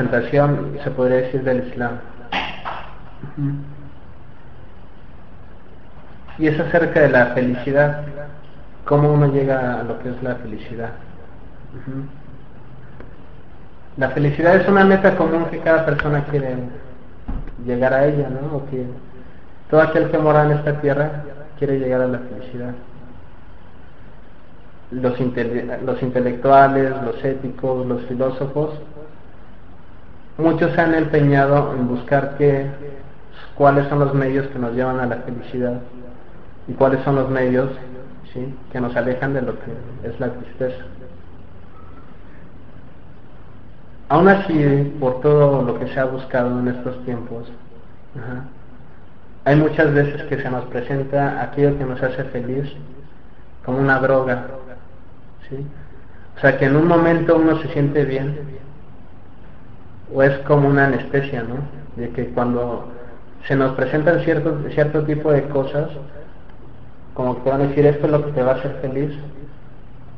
una presentación, se podría decir, del Islam. Y es acerca de la felicidad, cómo uno llega a lo que es la felicidad. La felicidad es una meta común que cada persona quiere llegar a ella, ¿no? O que todo aquel que mora en esta tierra quiere llegar a la felicidad. Los intelectuales, los éticos, los filósofos, muchos se han empeñado en buscar qué, cuáles son los medios que nos llevan a la felicidad y cuáles son los medios que nos alejan de lo que es la tristeza. Aún así, por todo lo que se ha buscado en estos tiempos, hay muchas veces que se nos presenta aquello que nos hace feliz como una droga. ¿sí? O sea, que en un momento uno se siente bien, o es como una anestesia, ¿no? De que cuando se nos presentan cierto, cierto tipo de cosas, como que van a decir esto es lo que te va a hacer feliz,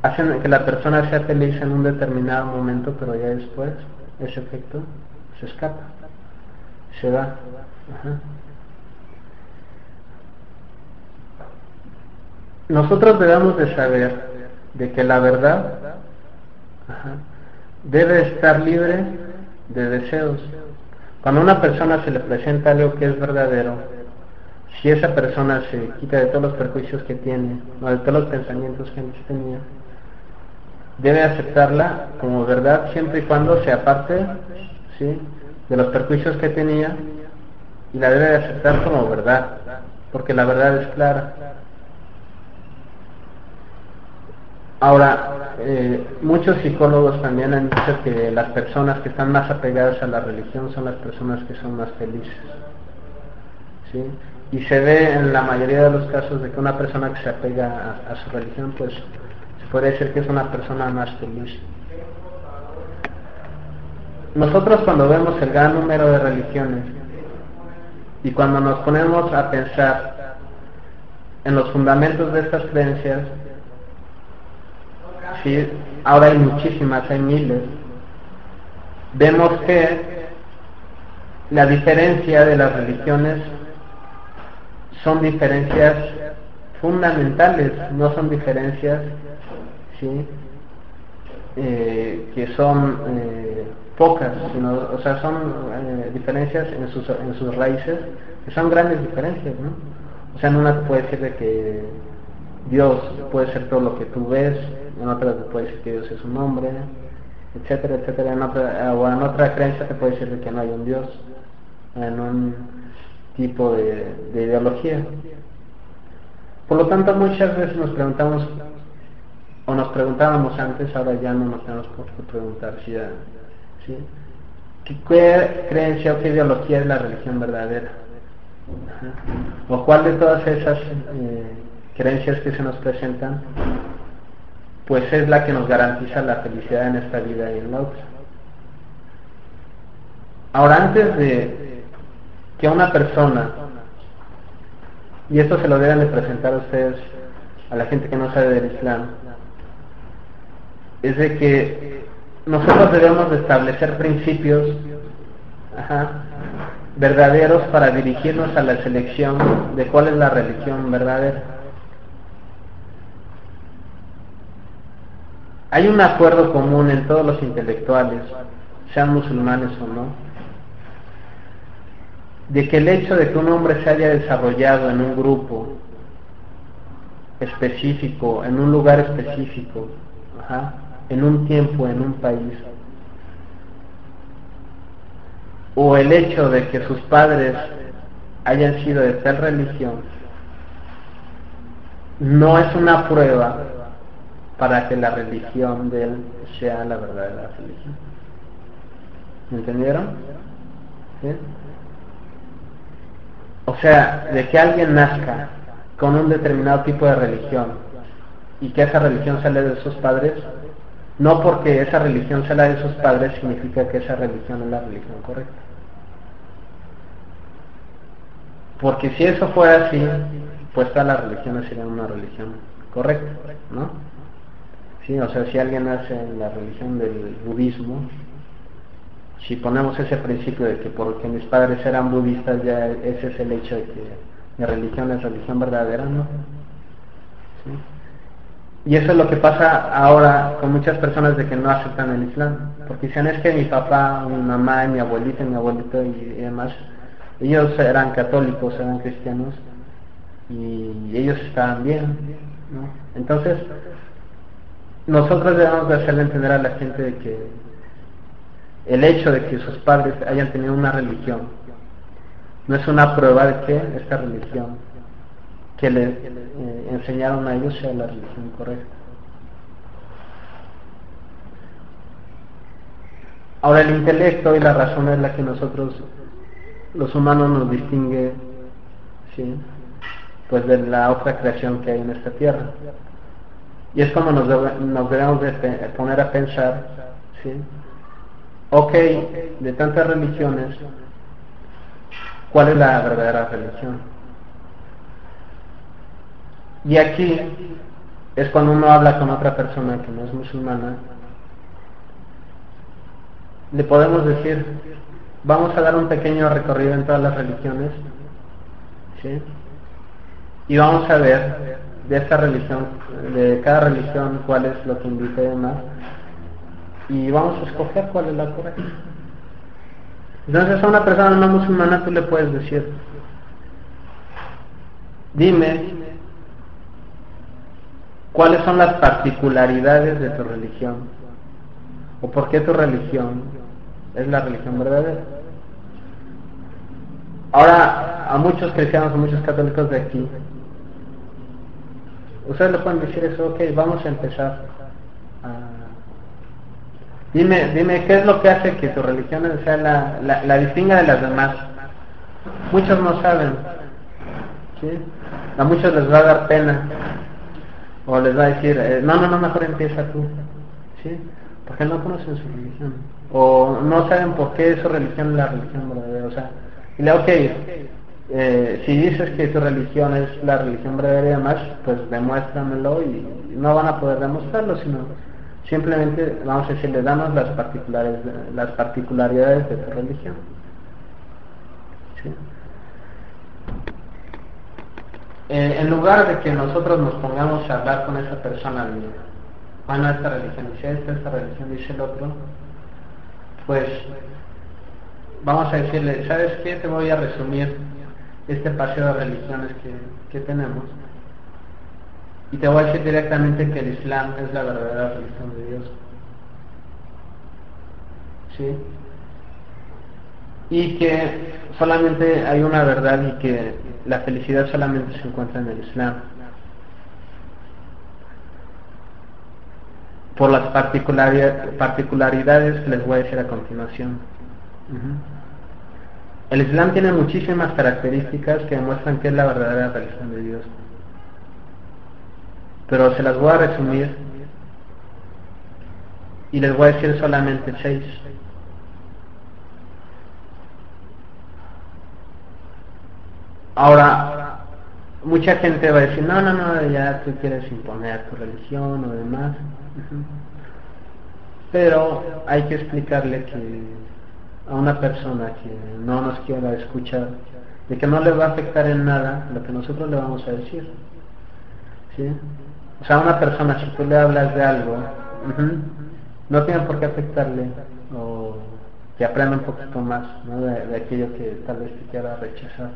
hacen que la persona sea feliz en un determinado momento, pero ya después ese efecto se escapa, se va. Nosotros debemos de saber de que la verdad debe estar libre de deseos. Cuando una persona se le presenta algo que es verdadero, si esa persona se quita de todos los perjuicios que tiene, o de todos los pensamientos que antes tenía, debe aceptarla como verdad siempre y cuando se aparte ¿sí? de los perjuicios que tenía y la debe de aceptar como verdad, porque la verdad es clara. Ahora, eh, muchos psicólogos también han dicho que las personas que están más apegadas a la religión son las personas que son más felices. ¿sí? Y se ve en la mayoría de los casos de que una persona que se apega a, a su religión, pues se puede decir que es una persona más feliz. Nosotros cuando vemos el gran número de religiones y cuando nos ponemos a pensar en los fundamentos de estas creencias, sí, ahora hay muchísimas, hay miles, vemos que la diferencia de las religiones son diferencias fundamentales, no son diferencias ¿sí? Eh, que son eh, pocas, sino, o sea, son eh, diferencias en sus, en sus raíces, que son grandes diferencias, ¿no? O sea, en una puede decir de que Dios puede ser todo lo que tú ves, en otra te puede decir que Dios es un hombre, etcétera, etcétera, otra, o en otra creencia te puede decir de que no hay un Dios, en un tipo de, de ideología. Por lo tanto, muchas veces nos preguntamos, o nos preguntábamos antes, ahora ya no nos tenemos por qué preguntar si ya. ¿Qué creencia o qué ideología es la religión verdadera? ¿O cuál de todas esas eh, creencias que se nos presentan, pues es la que nos garantiza la felicidad en esta vida y en la otra? Ahora, antes de que una persona, y esto se lo deben de presentar a ustedes, a la gente que no sabe del Islam, es de que nosotros debemos de establecer principios verdaderos para dirigirnos a la selección de cuál es la religión verdadera. Hay un acuerdo común en todos los intelectuales, sean musulmanes o no, de que el hecho de que un hombre se haya desarrollado en un grupo específico, en un lugar específico, en un tiempo, en un país, o el hecho de que sus padres hayan sido de tal religión, no es una prueba para que la religión de él sea la verdadera religión. ¿Me entendieron? O sea, de que alguien nazca con un determinado tipo de religión y que esa religión sale de sus padres, no porque esa religión sale de sus padres significa que esa religión es la religión correcta. Porque si eso fuera así, pues todas las religiones serían una religión correcta, ¿no? Sí, o sea, si alguien nace en la religión del budismo, si ponemos ese principio de que porque mis padres eran budistas, ya ese es el hecho de que mi religión es religión verdadera, ¿no? Y eso es lo que pasa ahora con muchas personas de que no aceptan el Islam, porque dicen es que mi papá, mi mamá, mi abuelita, mi abuelito y demás, ellos eran católicos, eran cristianos, y ellos estaban bien. Entonces, nosotros debemos de hacerle entender a la gente de que el hecho de que sus padres hayan tenido una religión no es una prueba de que esta religión que le eh, enseñaron a ellos sea la religión correcta. Ahora el intelecto y la razón es la que nosotros, los humanos, nos distingue, ¿sí? pues de la otra creación que hay en esta tierra. Y es como nos, debemos de poner a pensar, ¿sí? ok, de tantas religiones, ¿cuál es la verdadera religión? Y aquí es cuando uno habla con otra persona que no es musulmana, le podemos decir, vamos a dar un pequeño recorrido en todas las religiones, ¿sí? y vamos a ver de esta religión, de cada religión, cuál es lo que invita y demás, y vamos a escoger cuál es la correcta. Entonces a una persona no musulmana tú le puedes decir, dime cuáles son las particularidades de tu religión, o por qué tu religión es la religión verdadera. Ahora, a muchos cristianos, a muchos católicos de aquí, Ustedes le pueden decir eso, ok, vamos a empezar. Dime, dime, ¿qué es lo que hace que tu religión sea la, la, distinga de las demás? Muchos no saben. ¿sí? A muchos les va a dar pena. O les va a decir, eh, no, no, no, mejor empieza tú. ¿sí? Porque no conocen su religión. O no saben por qué su religión es la religión verdadera. O sea, y le, ok, eh, si dices que tu religión es la religión verdadera y demás, pues demuéstramelo y no van a poder demostrarlo, sino simplemente vamos a decirle, danos las, particulares, las particularidades de tu religión. Eh, en lugar de que nosotros nos pongamos a hablar con esa persona bueno, esta religión dice esta, esta religión dice el otro, pues vamos a decirle, ¿sabes qué? Te voy a resumir este paseo de religiones que, tenemos. Y te voy a decir directamente que el Islam es la verdadera religión de Dios. ¿Sí? Y que solamente hay una verdad y que la felicidad solamente se encuentra en el Islam. Por las particularidades que les voy a decir a continuación. El Islam tiene muchísimas características que demuestran que es la verdadera religión de Dios. Pero se las voy a resumir y les voy a decir solamente seis. Ahora, mucha gente va a decir, no, no, no, ya tú quieres imponer tu religión o demás. Pero hay que explicarle que a una persona que no nos quiera escuchar, de que no le va a afectar en nada lo que nosotros le vamos a decir. ¿sí? O sea, a una persona, si tú le hablas de algo no tiene por qué afectarle o que aprenda un poquito más ¿no? de, de aquello que tal vez te quiera rechazar.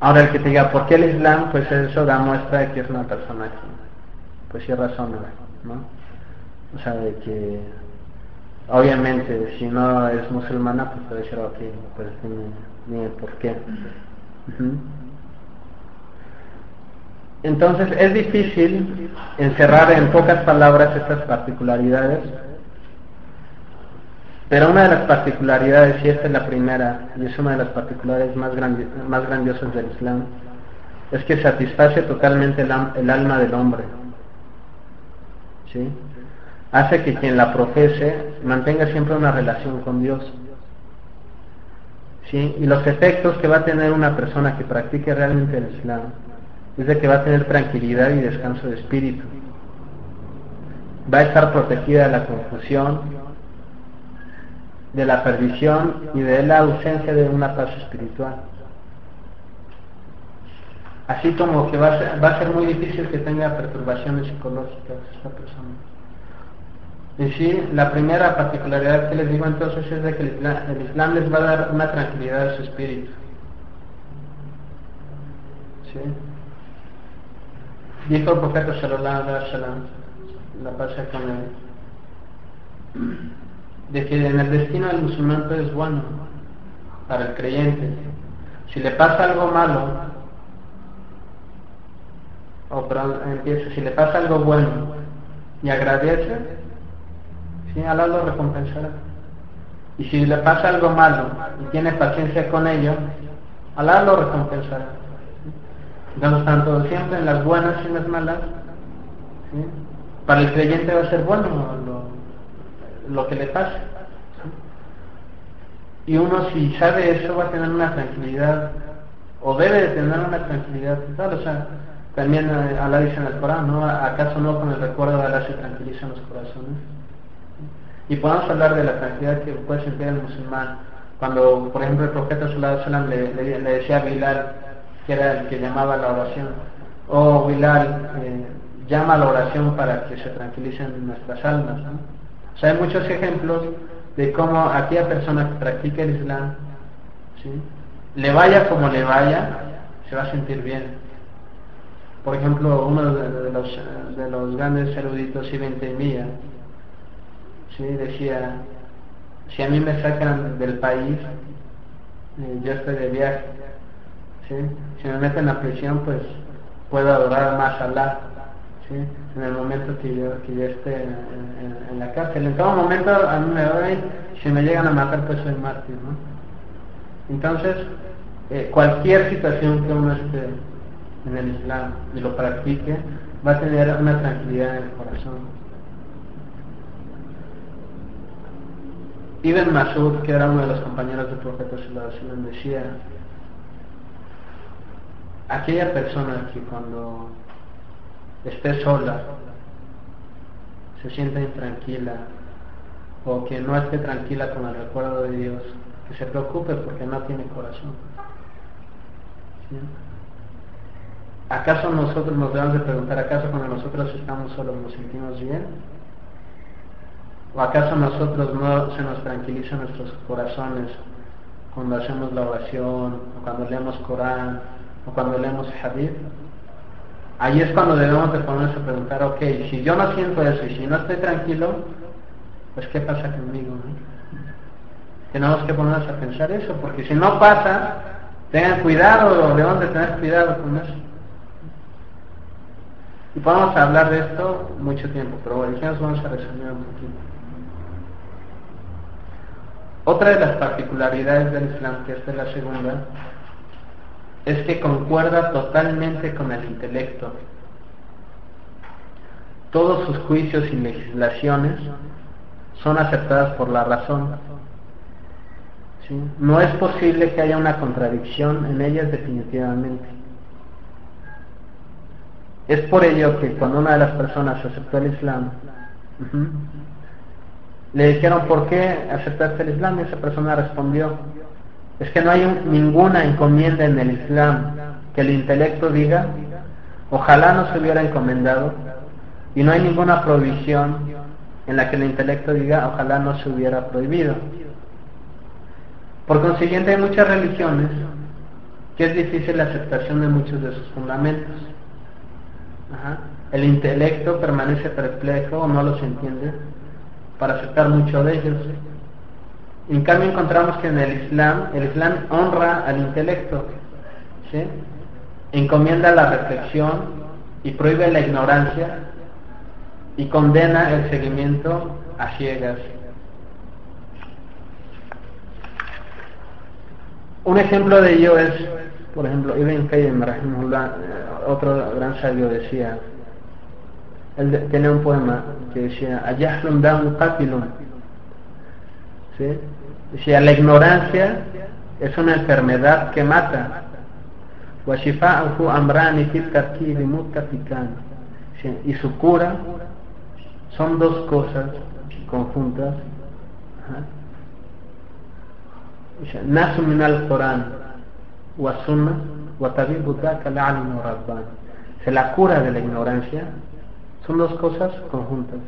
Ahora el que te diga, ¿por qué el Islam? Pues eso da muestra de que es una persona que, pues sí razona, ¿no? O sea, de que, obviamente, si no es musulmana, pues puede decir, ok, pues dime, dime por qué. Entonces es difícil encerrar en pocas palabras estas particularidades, pero una de las particularidades, y esta es la primera, y es una de las particularidades más, grandi más grandiosas del Islam, es que satisface totalmente el, el alma del hombre. ¿sí? Hace que quien la profese mantenga siempre una relación con Dios. ¿sí? Y los efectos que va a tener una persona que practique realmente el Islam es de que va a tener tranquilidad y descanso de espíritu. Va a estar protegida de la confusión, de la perdición y de la ausencia de una paz espiritual. Así como que va a ser, va a ser muy difícil que tenga perturbaciones psicológicas esta persona. Y sí, la primera particularidad que les digo entonces es de que el Islam, les va a dar una tranquilidad a su espíritu. ¿Sí? Dijo el profeta sallallahu alaihi la con él, de que en el destino del musulmán todo es bueno para el creyente. Si le pasa algo malo, o perdón, empieza, si le pasa algo bueno y agradece, Alá lo recompensará. Y si le pasa algo malo y tiene paciencia con ello, Alá lo recompensará. Entonces, tanto siempre en las buenas y en las malas, ¿sí? para el creyente va a ser bueno lo, que le pase. Y uno si sabe eso va a tener una tranquilidad, o debe de tener una tranquilidad total, o sea, también eh, Alá dice en el Corán, ¿no? ¿Acaso no con el recuerdo de Alá se tranquilizan los corazones? Y podemos hablar de la tranquilidad que puede sentir el musulmán cuando, por ejemplo, el profeta sallallahu le, le, le decía a Bilal, que era el que llamaba a la oración, oh Bilal, eh, llama a la oración para que se tranquilicen nuestras almas. O sea, hay muchos ejemplos de cómo aquella persona que practica el Islam, ¿sí? le vaya como le vaya, se va a sentir bien. Por ejemplo, uno de los, de los grandes eruditos, Ibn Taymiyyah, ¿sí? decía, si a mí me sacan del país, eh, yo estoy de viaje, ¿sí? si me meten a prisión, pues puedo adorar más a Allah, ¿sí? en el momento que yo, esté en, la cárcel. En todo momento a mí me doy, si me llegan a matar, pues soy mártir. ¿no? Entonces, eh, cualquier situación que uno esté en el Islam y lo practique, va a tener una tranquilidad en el corazón. Ibn Masud, que era uno de los compañeros del profeta Sallallahu decía, aquella persona que cuando esté sola, se sienta intranquila, o que no esté tranquila con el recuerdo de Dios, que se preocupe porque no tiene corazón. ¿Acaso nosotros nos debemos de preguntar, acaso cuando nosotros estamos solos nos sentimos bien? ¿O acaso nosotros no se nos tranquilizan nuestros corazones cuando hacemos la oración, o cuando leemos Corán, o cuando leemos Hadith? Ahí es cuando debemos de ponernos a preguntar, ok, si yo no siento eso y si no estoy tranquilo, pues ¿qué pasa conmigo? No? Tenemos que ponernos a pensar eso, porque si no pasa, tengan cuidado, debemos de tener cuidado con eso. Y podemos hablar de esto mucho tiempo, pero bueno, dijimos vamos a resumir un poquito. Otra de las particularidades del Islam, que es la segunda, es que concuerda totalmente con el intelecto. Todos sus juicios y legislaciones son aceptadas por la razón. No es posible que haya una contradicción en ellas definitivamente. Es por ello que cuando una de las personas aceptó el Islam, le dijeron, ¿por qué aceptaste el Islam? Y esa persona respondió, es que no hay un, ninguna encomienda en el Islam que el intelecto diga, ojalá no se hubiera encomendado Y no hay ninguna prohibición en la que el intelecto diga ojalá no se hubiera prohibido. Por consiguiente hay muchas religiones que es difícil la aceptación de muchos de sus fundamentos. El intelecto permanece perplejo o no los entiende para aceptar mucho de ellos. En cambio encontramos que en el Islam, el Islam honra al intelecto, encomienda la reflexión y prohíbe la ignorancia y condena el seguimiento a ciegas. Un ejemplo de ello es, por ejemplo, Ibn Qayyim, otro gran sabio decía, él tenía un poema que decía, Ayahlun damu qatilun, ¿sí? Decía, la ignorancia es una enfermedad que mata. Y su cura son dos cosas conjuntas. Nasu min al-Quran wa sunna wa Se la cura de la ignorancia son dos cosas conjuntas.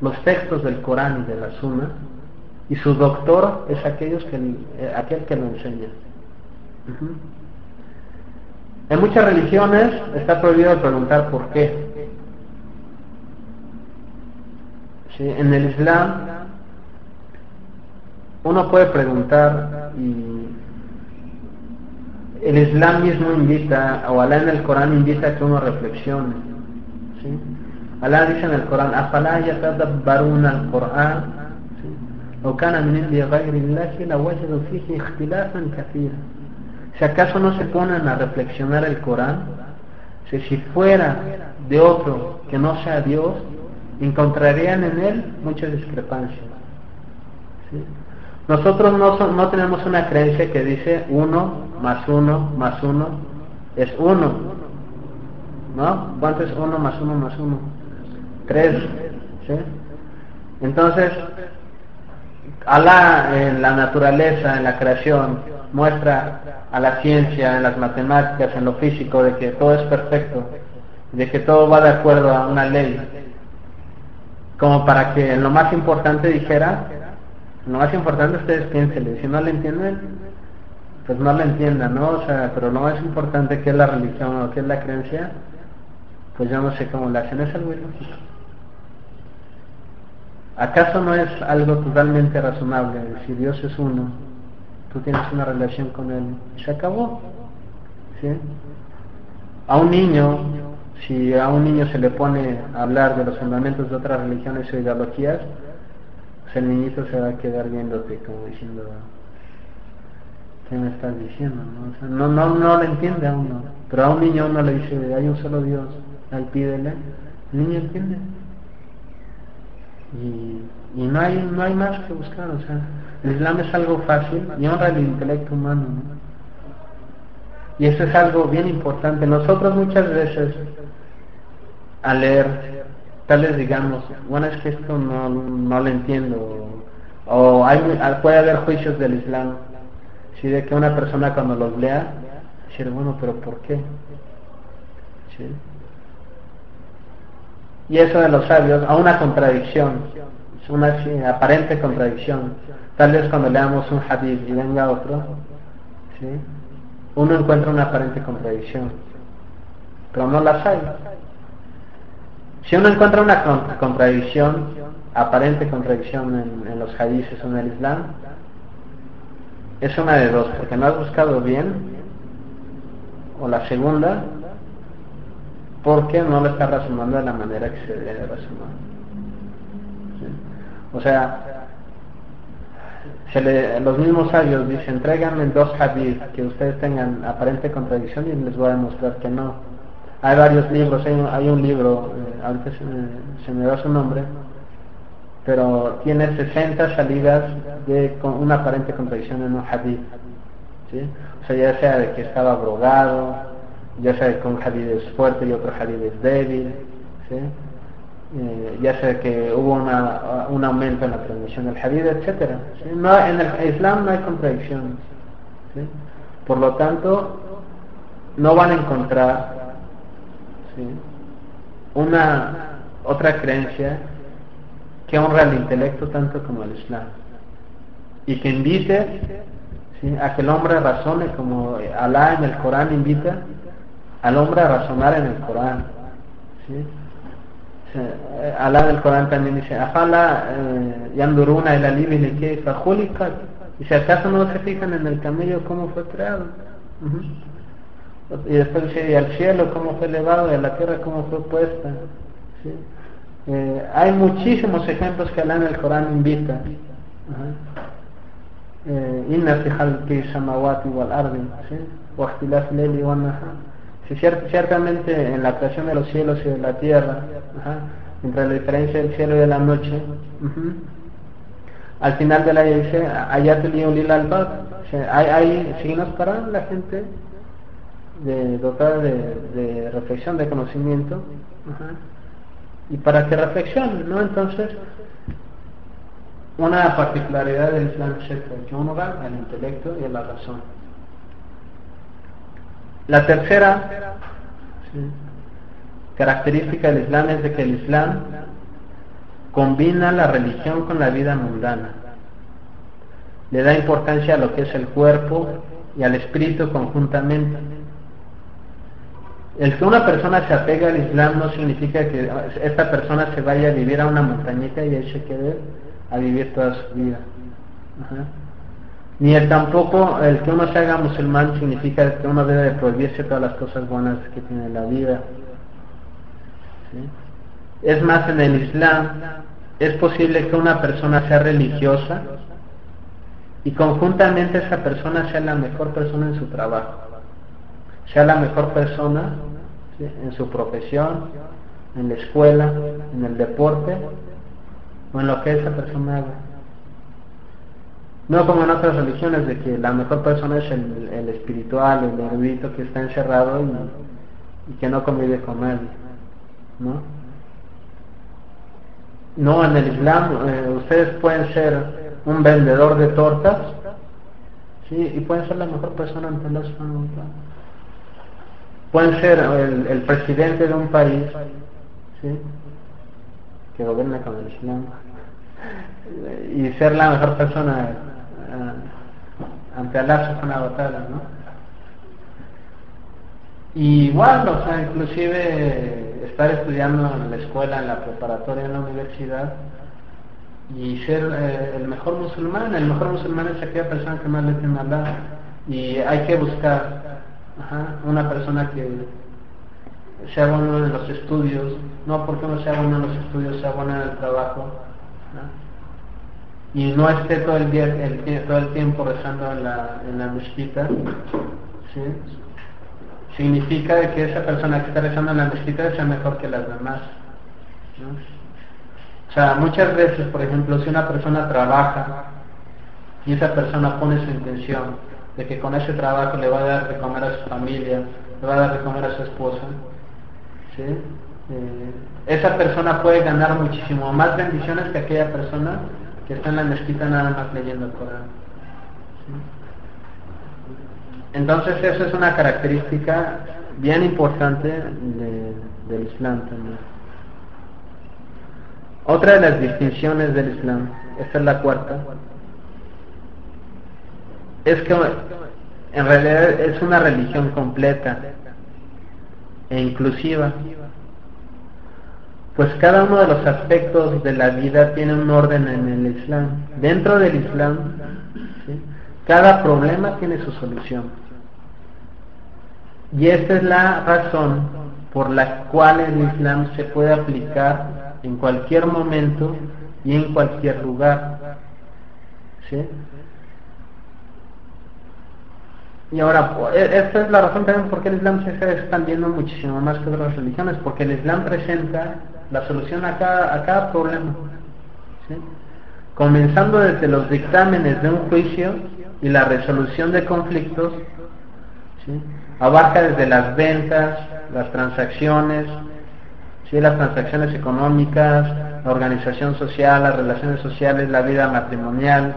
Los textos del Corán y de la Sunna y su doctor es aquellos que, eh, aquel que lo enseña. En muchas religiones está prohibido preguntar por qué. En el Islam uno puede preguntar y el Islam mismo invita, o Alá en el Corán invita a que uno reflexione. Alá dice en el Corán, أَفَلَا يَتَدَبَّرُونَ الْقُرْآنَ لو كان من عند غير الله لوجدوا فيه اختلافا كثيرا si acaso no se ponen a reflexionar el Corán si, si fuera de otro que no sea Dios encontrarían en él muchas discrepancias ¿sí? nosotros no, son, no tenemos una creencia que dice uno más uno más uno es uno ¿no? ¿cuánto es uno más uno más uno? Tres ¿sí? entonces Alá en la naturaleza, en la creación, muestra a la ciencia, en las matemáticas, en lo físico, de que todo es perfecto, de que todo va de acuerdo a una ley, como para que en lo más importante dijera, lo más importante ustedes piénsenle, si no le entienden, pues no le entiendan, ¿no? O sea, pero lo más importante que es la religión o que es la creencia, pues yo no sé cómo le hacen, es algo. ¿Acaso no es algo totalmente razonable si Dios es uno, tú tienes una relación con Él y se acabó? ¿Sí? A un niño, si a un niño se le pone a hablar de los fundamentos de otras religiones o ideologías, pues el niñito se va a quedar viéndote como diciendo, ¿qué me estás diciendo? No, no, no, no entiende a uno, pero a un niño uno le dice, hay un solo Dios, ahí pídele, el niño entiende y, no hay no hay más que buscar o sea el Islam es algo fácil y honra el intelecto humano y eso es algo bien importante nosotros muchas veces al leer tal vez digamos bueno es que esto no, no lo entiendo o hay puede haber juicios del Islam si de que una persona cuando los lea decir bueno pero ¿por qué? ¿Sí? Y eso de los sabios a una contradicción, es una aparente contradicción. Tal vez cuando leamos un hadith y venga otro, ¿sí? uno encuentra una aparente contradicción, pero no las hay. Si uno encuentra una contradicción, aparente contradicción en, en los hadiths o en el Islam, es una de dos, porque no has buscado bien, o la segunda, porque no lo está razonando de la manera que se debe razonar. O sea, los mismos sabios dicen, tráiganme dos hadith que ustedes tengan aparente contradicción y les voy a demostrar que no. Hay varios libros, hay un, libro, eh, ahorita se, me da su nombre, pero tiene 60 salidas de con una aparente contradicción en un hadith. O sea, ya sea de que estaba abrogado, ya sea que un hadith es fuerte y otro hadith es débil, eh, ya sea que hubo una, un aumento en la transmisión del hadith, etc. No, en el Islam no hay contradicciones. Por lo tanto, no van a encontrar una, otra creencia que honra el intelecto tanto como el Islam y que invite a que el hombre razone como Alá en el Corán invita al hombre a razonar en el Corán. Alá en el Corán también dice, Afala eh, yanduruna el alibi que y si acaso no se fijan en el camello cómo fue creado. Y después dice, al cielo cómo fue elevado, y a la tierra cómo fue puesta. Eh, hay muchísimos ejemplos que Alá en el Corán invita. Inna fi khalqi samawati wal ardi, nahar. Ciertamente en la creación de los cielos y de la tierra, entre la diferencia del cielo y de la noche, al final de la dice, ayatul yulil albab, hay, hay signos para la gente dotada de, reflexión, de conocimiento, y para que reflexionen, ¿no? Entonces, una particularidad del Islam es que al intelecto y a la razón. La tercera característica del Islam es de que el Islam combina la religión con la vida mundana. Le da importancia a lo que es el cuerpo y al espíritu conjuntamente. El que una persona se apegue al Islam no significa que esta persona se vaya a vivir a una montañita y ahí se quede a vivir toda su vida. Ni el tampoco el que uno se haga musulmán significa que uno debe de prohibirse todas las cosas buenas que tiene la vida. Es más, en el Islam es posible que una persona sea religiosa y conjuntamente esa persona sea la mejor persona en su trabajo, sea la mejor persona en su profesión, en la escuela, en el deporte o en lo que esa persona haga. No como en otras religiones de que la mejor persona es el, espiritual, el erudito que está encerrado y, que no convive con nadie. ¿no? No, en el Islam eh, ustedes pueden ser un vendedor de tortas ¿sí? y pueden ser la mejor persona ante la Pueden ser el, el, presidente de un país ¿sí? que gobierna con el Islam y ser la mejor persona ante Allah una batalla, ¿no? Y igual, o sea, inclusive estar estudiando en la escuela, en la preparatoria, en la universidad y ser eh, el mejor musulmán. El mejor musulmán es aquella persona que más le teme a y hay que buscar una persona que sea bueno en los estudios, no porque no sea bueno en los estudios, sea bueno en el trabajo. ¿No? y no esté todo el, día, el, todo el tiempo rezando en la, en la mezquita, ¿sí? significa que esa persona que está rezando en la mezquita sea mejor que las demás. O sea, muchas veces, por ejemplo, si una persona trabaja y esa persona pone su intención de que con ese trabajo le va a dar de comer a su familia, le va a dar de comer a su esposa, ¿sí? Eh, esa persona puede ganar muchísimo más bendiciones que aquella persona que está en la mezquita nada más leyendo el Corán. Entonces eso es una característica bien importante del Islam también. Otra de las distinciones del Islam, esta es la cuarta, es que en realidad es una religión completa e inclusiva pues cada uno de los aspectos de la vida tiene un orden en el Islam. Dentro del Islam, cada problema tiene su solución. Y esta es la razón por la cual el Islam se puede aplicar en cualquier momento y en cualquier lugar. Y ahora, e, esta es la razón también por qué el Islam se está expandiendo muchísimo más que otras religiones, porque el Islam presenta la solución a cada, a cada problema. Comenzando desde los dictámenes de un juicio y la resolución de conflictos, abarca desde las ventas, las transacciones, ¿sí? las transacciones económicas, la organización social, las relaciones sociales, la vida matrimonial,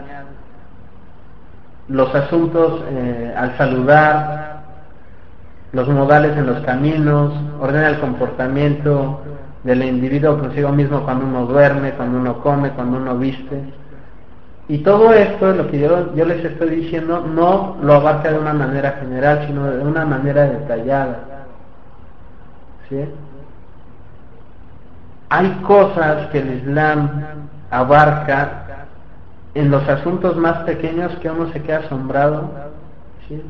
los asuntos eh, al saludar, los modales en los caminos, ordena el comportamiento, del individuo consigo mismo cuando uno duerme, cuando uno come, cuando uno viste. Y todo esto, lo que yo, yo les estoy diciendo, no lo abarca de una manera general, sino de una manera detallada. ¿Sí? Hay cosas que el Islam abarca en los asuntos más pequeños que uno se queda asombrado ¿sí?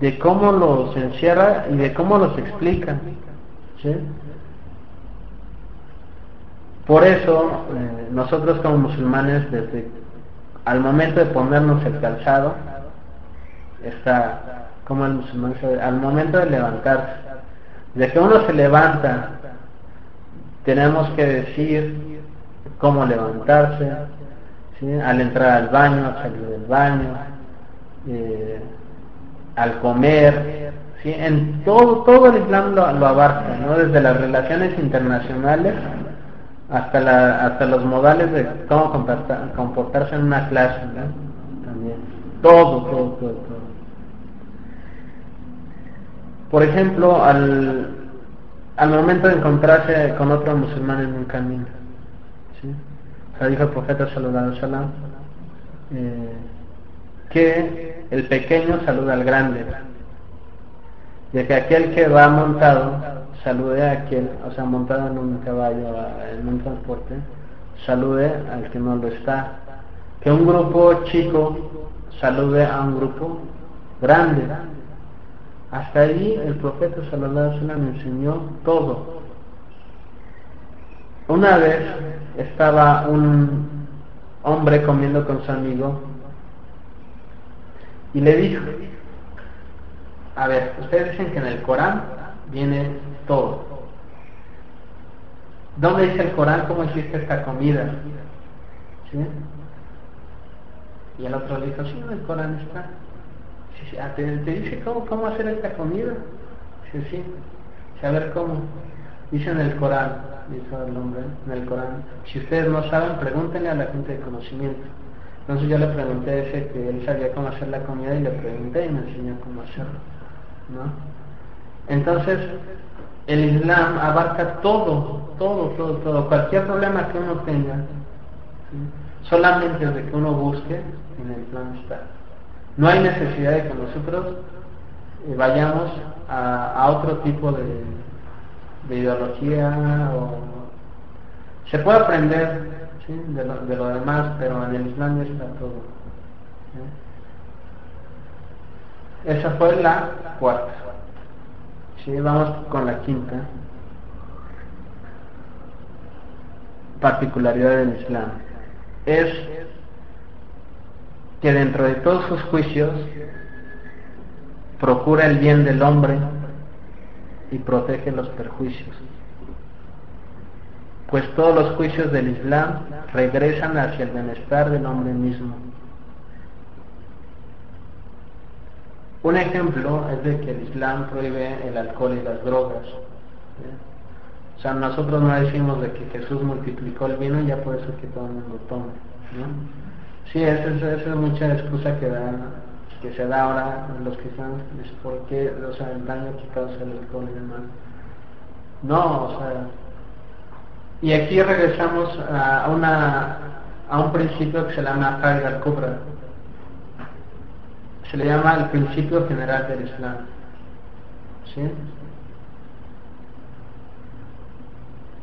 de cómo los encierra y de cómo los explica. ¿sí? Por eso eh, nosotros como musulmanes desde al momento de ponernos el calzado está como el musulmán al momento de levantarse. De que uno se levanta tenemos que decir cómo levantarse al entrar al baño al salir del baño eh, al comer en todo todo el Islam lo, lo abarca ¿no? desde las relaciones internacionales hasta, la, hasta los modales de cómo comportarse en una clase, ¿no? También. Todo, todo, todo, todo. Por ejemplo, al, al momento de encontrarse con otro musulmán en un camino, ¿sí? O sea, dijo el profeta sallallahu alaihi eh, que el pequeño saluda al grande, y que aquel que va montado salude a aquel, o sea, montado en un caballo, en un transporte, salude al que no lo está. Que un grupo chico salude a un grupo grande. Hasta ahí el profeta sallallahu alaihi wasallam enseñó todo. Una vez estaba un hombre comiendo con su amigo y le dijo, a ver, ustedes dicen que en el Corán viene todo. ¿Dónde dice el Corán cómo hiciste esta comida? ¿Sí? Y el otro dijo, sí, el Corán está. Ah, ¿Te, dice cómo, hacer esta comida? Sí. sí. A ver cómo. Dice en el Corán, dijo el hombre, en el Corán, si ustedes no saben, pregúntenle a la gente de conocimiento. Entonces yo le pregunté a ese que él sabía cómo hacer la comida y le pregunté y me enseñó cómo hacerlo. ¿no? Entonces, el Islam abarca todo, todo, todo, todo. Cualquier problema que uno tenga, solamente de que uno busque, en el plan está. No hay necesidad de que nosotros eh, vayamos a, otro tipo de, ideología o se puede aprender de, lo, demás, pero en el Islam está todo. Esa fue la cuarta. Vamos con la quinta. Particularidad del Islam. Es que dentro de todos sus juicios procura el bien del hombre y protege los perjuicios. Pues todos los juicios del Islam regresan hacia el bienestar del hombre mismo. Un ejemplo es de que el Islam prohíbe el alcohol y las drogas. O sea, nosotros no decimos de que Jesús multiplicó el vino y ya por eso es que todo el mundo toma. Sí, esa es, mucha excusa que, da, que se da ahora en los cristianos, es porque, o sea, el daño que causa el alcohol y demás. No, o sea, y aquí regresamos a, un principio que se llama Qaida al-Kubra, se le llama el principio general del Islam. ¿Sí?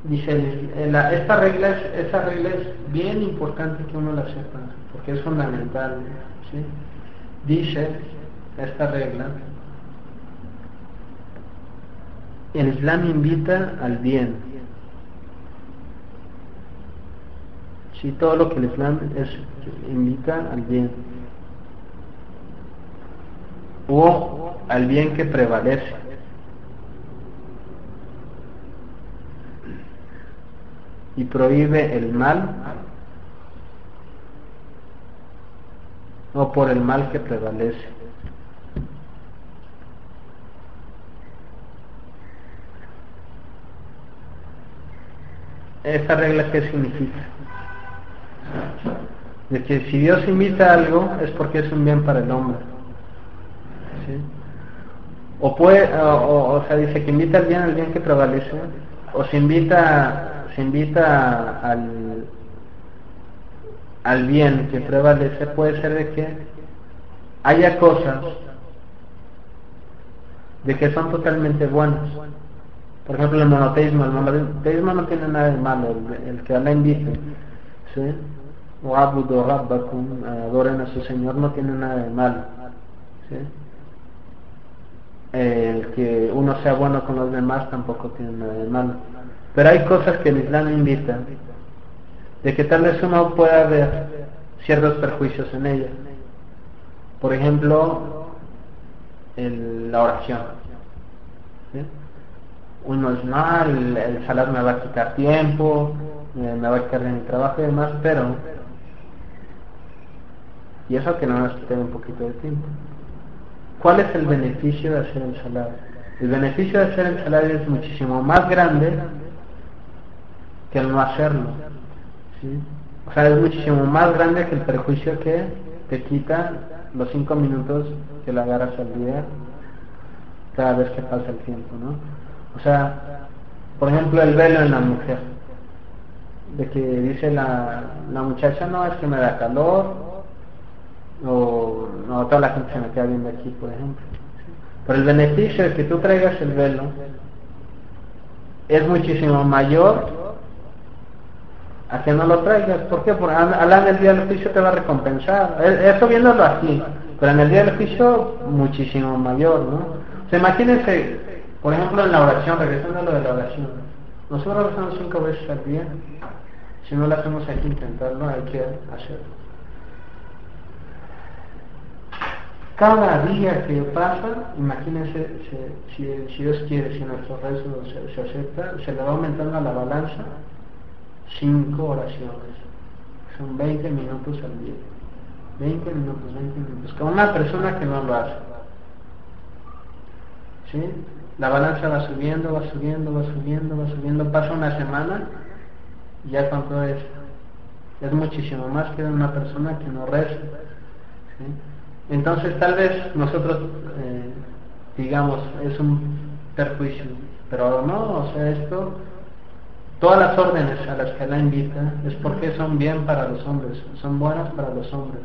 Dice, esta regla es, esa regla es bien importante que uno la sepa, porque es fundamental. ¿sí? Dice esta regla, el Islam invita al bien. Si todo lo que el Islam es, invita al bien o al bien que prevalece. Y prohíbe el mal o por el mal que prevalece. ¿Esta regla qué significa? De que si Dios invita algo es porque es un bien para el hombre. O puede, o, sea, dice que invita al bien al bien que prevalece, o se invita, se invita al, al bien que prevalece, puede ser de que haya cosas de que son totalmente buenas. Por ejemplo, el monoteísmo. El monoteísmo no tiene nada de malo, el, que Allah invite. ¿sí? O abudu rabbakum, adoren a su Señor, no tiene nada de malo. El que uno sea bueno con los demás tampoco tiene nada de malo. Pero hay cosas que el Islam invita, de que tal vez uno pueda ver ciertos perjuicios en ella. Por ejemplo, el, la oración. Uno es mal, el, el salar me va a quitar tiempo, eh, me va a quitar de mi trabajo y demás, pero y eso que no nos quita un poquito de tiempo. ¿Cuál es el beneficio de hacer el salario? El beneficio de hacer el salario es muchísimo más grande que el no hacerlo. O sea, es muchísimo más grande que el perjuicio que te quita los cinco minutos que la agarras al día cada vez que pasa el tiempo, ¿no? O sea, por ejemplo, el velo en la mujer. De que dice la, la muchacha, no, es que me da calor, o no, toda la gente se me queda viendo aquí, por ejemplo. Pero el beneficio de que tú traigas el velo es muchísimo mayor a que no lo traigas. ¿Por qué? Porque Alá en el día del juicio te va a recompensar. Eso viéndolo aquí. Pero en el día del juicio muchísimo mayor, ¿no? O sea, imagínense, por ejemplo, en la oración, regresando a lo de la oración. Nosotros rezamos cinco veces al día. Si no lo hacemos hay que intentarlo, hay que hacerlo. Cada día que pasa, imagínense si, Dios quiere, si nuestro rezo se, se, acepta, se le va aumentando a la balanza cinco oraciones. Son 20 minutos al día. 20 minutos, 20 minutos. Con una persona que no lo hace. ¿Sí? La balanza va subiendo, va subiendo, va subiendo, va subiendo. Pasa una semana y ya cuánto es. Es muchísimo más que una persona que no reza. ¿sí? Entonces tal vez nosotros eh, digamos es un perjuicio, pero no, o sea, esto, todas las órdenes a las que la invita es porque son bien para los hombres, son buenas para los hombres.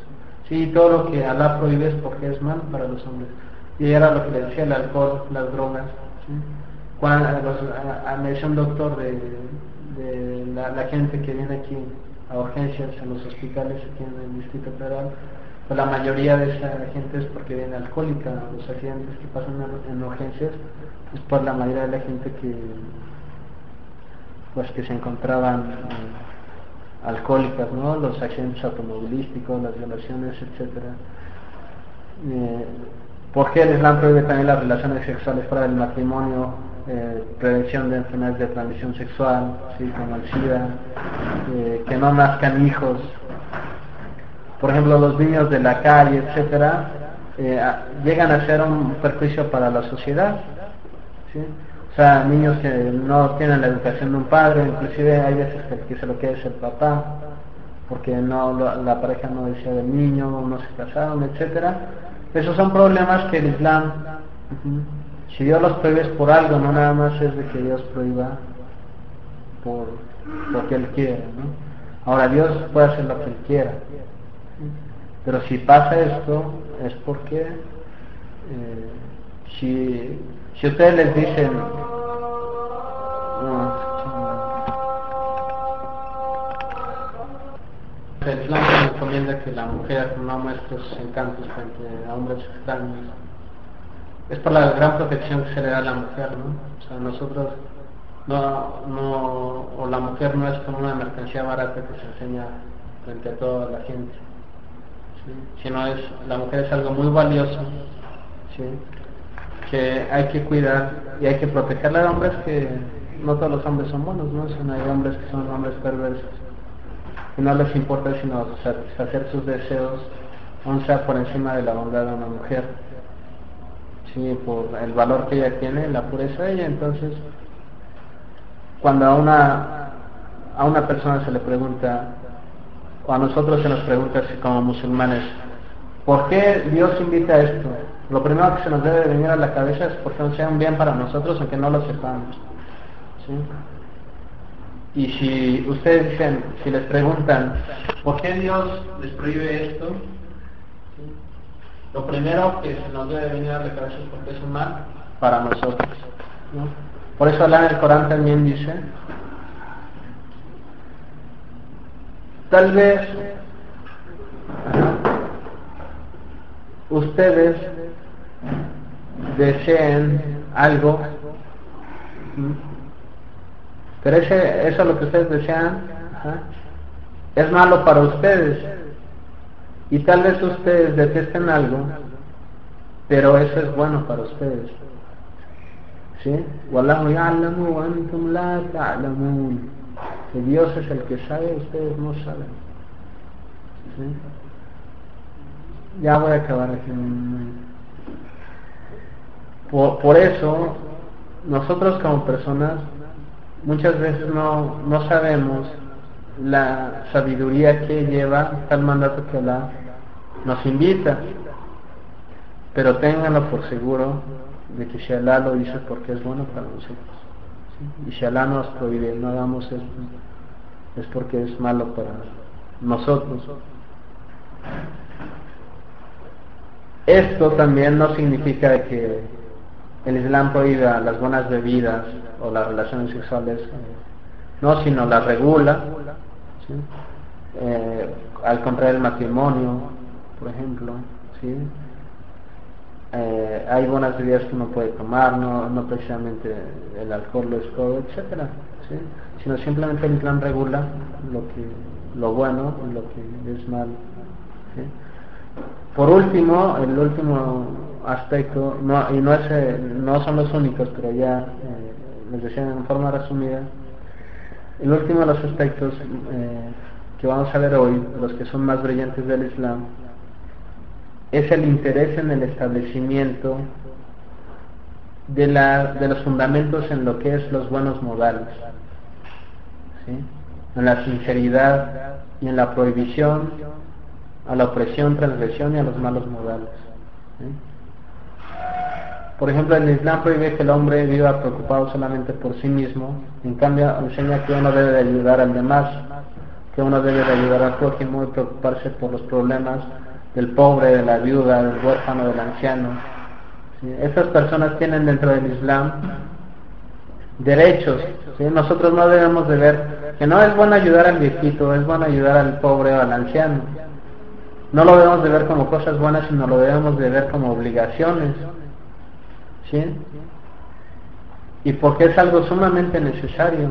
Sí, todo lo que Alá prohíbe es porque es mal para los hombres. Y era lo que le decía el alcohol, las drogas. ¿sí? Cuando, a, a, me decía un doctor de, de la, la, gente que viene aquí a urgencias en los hospitales aquí en el Distrito Federal, pues la mayoría de esa gente es porque viene alcohólica, los accidentes que pasan en, en urgencias es por la mayoría de la gente que pues que se encontraban eh, alcohólicas, ¿no? Los accidentes automovilísticos, las violaciones, etcétera. Eh, ¿Por qué el Islam prohíbe también las relaciones sexuales fuera del matrimonio? Eh, prevención de enfermedades de transmisión sexual, ¿sí? como el SIDA, eh, que no nazcan hijos, por ejemplo, los niños de la calle, etcétera, eh, llegan a ser un perjuicio para la sociedad. O sea, niños que no tienen la educación de un padre, inclusive hay veces que que se lo quiere es el papá, porque no la pareja no decía del niño, no se casaron, etcétera. Esos son problemas que el Islam, si Dios los prohíbe por algo, no nada más es de que Dios prohíba por, porque Él quiere. ¿no? Ahora Dios puede hacer lo que Él quiera. Pero si pasa esto es porque eh, si, si ustedes les dicen el Islam recomienda que la mujer no muestre sus encantos frente a hombres extraños. Es por la gran protección que se le da a la mujer, ¿no? O sea, nosotros no, no, o la mujer no es como una mercancía barata que se enseña frente a toda la gente. Sino es la mujer es algo muy valioso que hay que cuidar y hay que protegerla de hombres que no todos los hombres son buenos ¿no? sino hay hombres que son hombres perversos y no les importa sino satisfacer sus deseos sea por encima de la bondad de una mujer ¿sí? por el valor que ella tiene la pureza de ella entonces cuando a una a una persona se le pregunta o a nosotros se nos pregunta así como musulmanes, ¿por qué Dios invita a esto? Lo primero que se nos debe venir a la cabeza es porque no sea un bien para nosotros, aunque no lo sepamos. Y si ustedes dicen, si les preguntan, ¿por qué Dios les prohíbe esto? Lo primero que se nos debe venir a la cabeza es porque es un mal para nosotros. ¿no? Por eso Allah en el Corán también dice, tal vez ustedes deseen algo, pero ese, eso lo que ustedes desean es malo para ustedes. Y tal vez ustedes detesten algo, pero eso es bueno para ustedes. ¿Sí? Que Dios es el que sabe, ustedes no saben. Ya voy a acabar aquí. Por, eso, nosotros como personas muchas veces no, no sabemos la sabiduría que lleva tal mandato que Allah nos invita, pero ténganlo por seguro de que si Allah lo dice porque es bueno para nosotros. Y si Allah nos prohíbe, no hagamos esto, es porque es malo para nosotros. Esto también no significa que el Islam prohíba las buenas bebidas o las relaciones sexuales, no, sino las regula, eh, al contrario el matrimonio, por ejemplo. Eh, hay buenas bebidas que uno puede tomar, no, precisamente el alcohol, lo todo, etcétera, ¿sí? sino simplemente el Islam regula lo que lo bueno y lo que es malo. ¿sí? Por último, el último aspecto, no, y no, es, eh, no son los únicos, pero ya eh, les decía en forma resumida, el último de los aspectos eh, que vamos a ver hoy, los que son más brillantes del Islam, es el interés en el establecimiento de, la, de los fundamentos en lo que es los buenos modales, ¿sí? en la sinceridad y en la prohibición a la opresión, transgresión y a los malos modales. Por ejemplo, el Islam prohíbe que el hombre viva preocupado solamente por sí mismo, en cambio enseña que uno debe de ayudar al demás, que uno debe de ayudar al prójimo y preocuparse por los problemas del pobre, de la viuda, del huérfano, del anciano. Estas personas tienen dentro del Islam derechos. Nosotros no debemos de ver que no es bueno ayudar al viejito, es bueno ayudar al pobre o al anciano. No lo debemos de ver como cosas buenas, sino lo debemos de ver como obligaciones. ¿Sí? Y porque es algo sumamente necesario.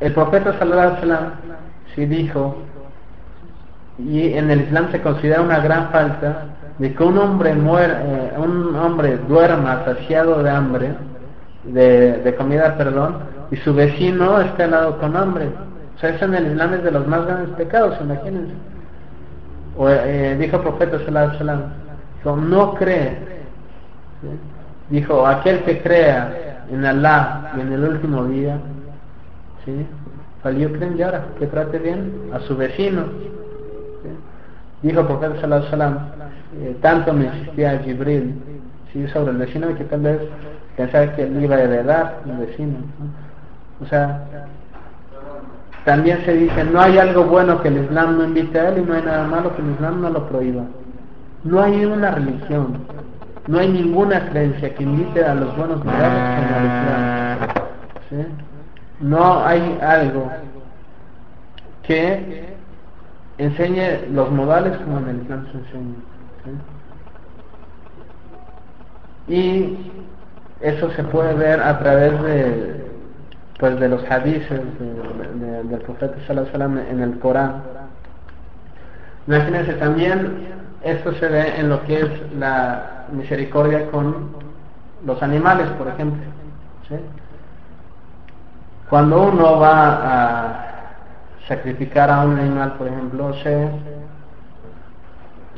El profeta sallallahu alaihi wasallam sí dijo, y en el Islam se considera una gran falta de que un hombre muera, eh, un hombre duerma saciado de hambre, de, comida, perdón, y su vecino esté al lado con hambre. O sea, eso en el Islam es de los más grandes pecados, imagínense. O, eh, dijo el profeta sallallahu alaihi dijo, no cree. Dijo, aquel que crea en Allah y en el último día, ¿sí? y ahora que trate bien a su vecino. Dijo el profeta sallallahu alaihi eh, tanto me insistía Jibril ¿sí? sobre el vecino que tal vez pensaba que él iba a heredar el vecino. O sea, también se dice, no hay algo bueno que el Islam no invite a él y no hay nada malo que el Islam no lo prohíba. No hay una religión, no hay ninguna creencia que invite a los buenos modales como el Islam. No hay algo que enseñe los modales como en el Islam se enseña. Y eso se puede ver a través de pues de los hadiths del profeta sallallahu en el Corán. Imagínense también, esto se ve en lo que es la misericordia con los animales, por ejemplo. Cuando uno va a sacrificar a un animal, por ejemplo, se,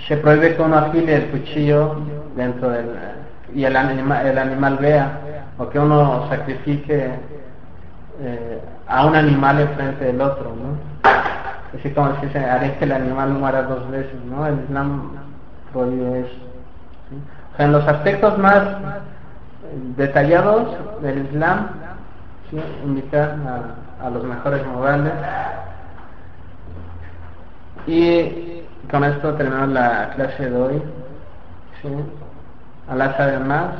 se prohíbe que uno afile el cuchillo dentro del y el, anima, el animal vea, o que uno sacrifique eh, a un animal enfrente del otro, ¿no? Así como si se haría que el animal muera dos veces, ¿no? El Islam prohíbe eso. O sea, en los aspectos más detallados del Islam ¿sí? invitar a, a los mejores modales. Y con esto terminamos la clase de hoy. ¿sí? Allah sabe más.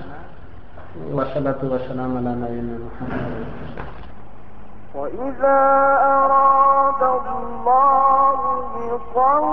وصلاة وسلام على نبينا محمد وإذا أراد الله بقوم